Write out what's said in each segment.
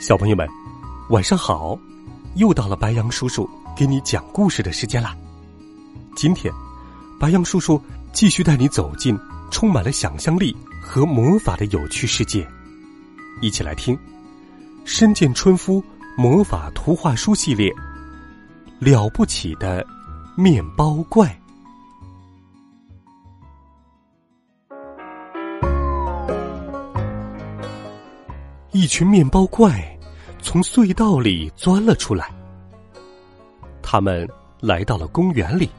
小朋友们，晚上好！又到了白羊叔叔给你讲故事的时间啦。今天，白羊叔叔继续带你走进充满了想象力和魔法的有趣世界，一起来听《深见春夫魔法图画书系列》了不起的面包怪。群面包怪从隧道里钻了出来，他们来到了公园里。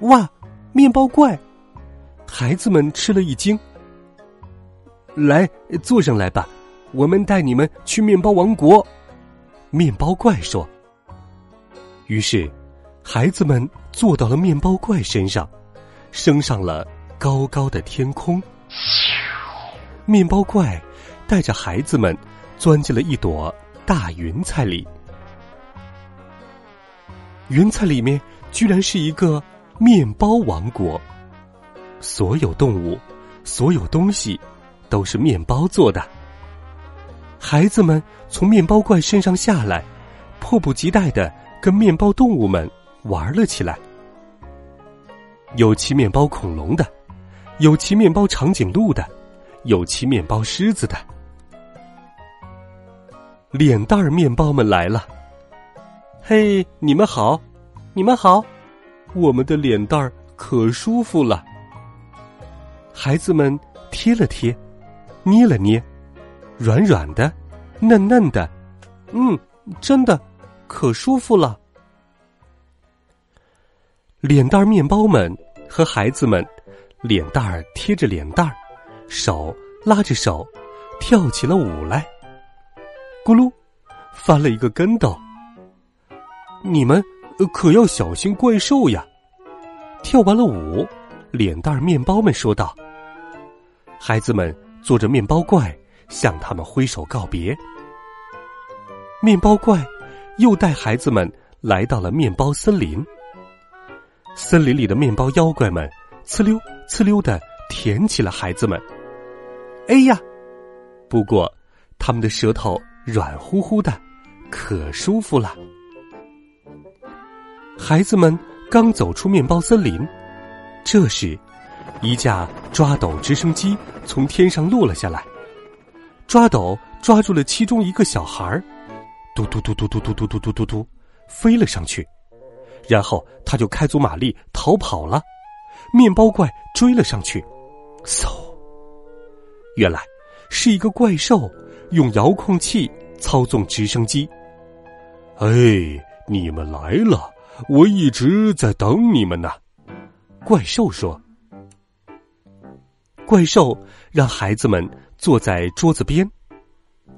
哇，面包怪！孩子们吃了一惊。来，坐上来吧，我们带你们去面包王国。面包怪说。于是，孩子们坐到了面包怪身上，升上了高高的天空。面包怪。带着孩子们钻进了一朵大云彩里，云彩里面居然是一个面包王国，所有动物、所有东西都是面包做的。孩子们从面包怪身上下来，迫不及待的跟面包动物们玩了起来。有骑面包恐龙的，有骑面包长颈鹿的，有骑面包狮子的。脸蛋儿面包们来了，嘿，你们好，你们好，我们的脸蛋儿可舒服了。孩子们贴了贴，捏了捏，软软的，嫩嫩的，嗯，真的可舒服了。脸蛋儿面包们和孩子们，脸蛋儿贴着脸蛋儿，手拉着手，跳起了舞来。咕噜，翻了一个跟斗。你们可要小心怪兽呀！跳完了舞，脸蛋面包们说道：“孩子们坐着面包怪，向他们挥手告别。”面包怪又带孩子们来到了面包森林。森林里的面包妖怪们呲溜呲溜的舔起了孩子们。哎呀！不过他们的舌头。软乎乎的，可舒服了。孩子们刚走出面包森林，这时，一架抓斗直升机从天上落了下来。抓斗抓住了其中一个小孩儿，嘟嘟嘟嘟嘟嘟嘟嘟嘟嘟嘟，飞了上去。然后他就开足马力逃跑了。面包怪追了上去，嗖！原来是一个怪兽。用遥控器操纵直升机。哎，你们来了！我一直在等你们呢。怪兽说：“怪兽让孩子们坐在桌子边，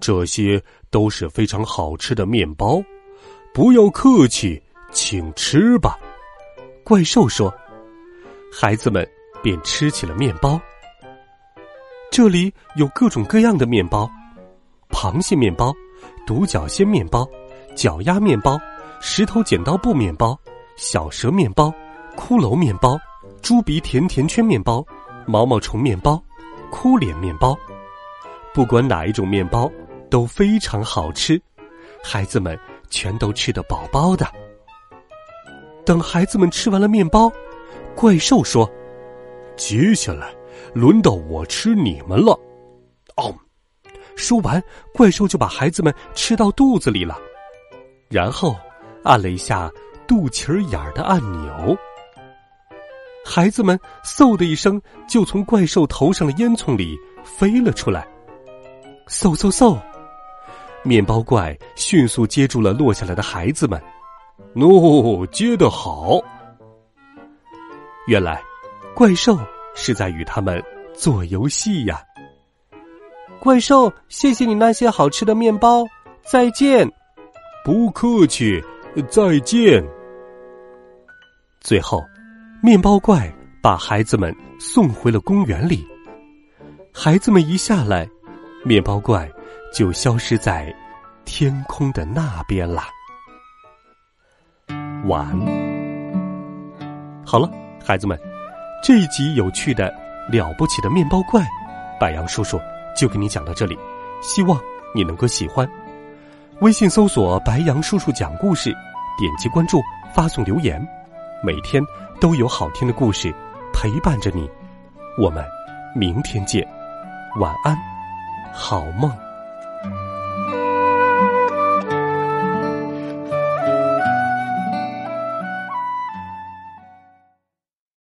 这些都是非常好吃的面包，不要客气，请吃吧。”怪兽说：“孩子们便吃起了面包。这里有各种各样的面包。”螃蟹面包、独角仙面包、脚丫面包、石头剪刀布面包、小蛇面包、骷髅面包、猪鼻甜甜圈面包、毛毛虫面包、哭脸面包，不管哪一种面包都非常好吃，孩子们全都吃得饱饱的。等孩子们吃完了面包，怪兽说：“接下来轮到我吃你们了。”哦。说完，怪兽就把孩子们吃到肚子里了，然后按了一下肚脐眼儿的按钮，孩子们嗖的一声就从怪兽头上的烟囱里飞了出来。嗖嗖嗖！面包怪迅速接住了落下来的孩子们，喏，接得好！原来，怪兽是在与他们做游戏呀。怪兽，谢谢你那些好吃的面包，再见。不客气，再见。最后，面包怪把孩子们送回了公园里。孩子们一下来，面包怪就消失在天空的那边了。晚。好了，孩子们，这一集有趣的了不起的面包怪，白杨叔叔就给你讲到这里，希望你能够喜欢。微信搜索“白杨叔叔讲故事”，点击关注，发送留言，每天都有好听的故事陪伴着你。我们明天见，晚安，好梦。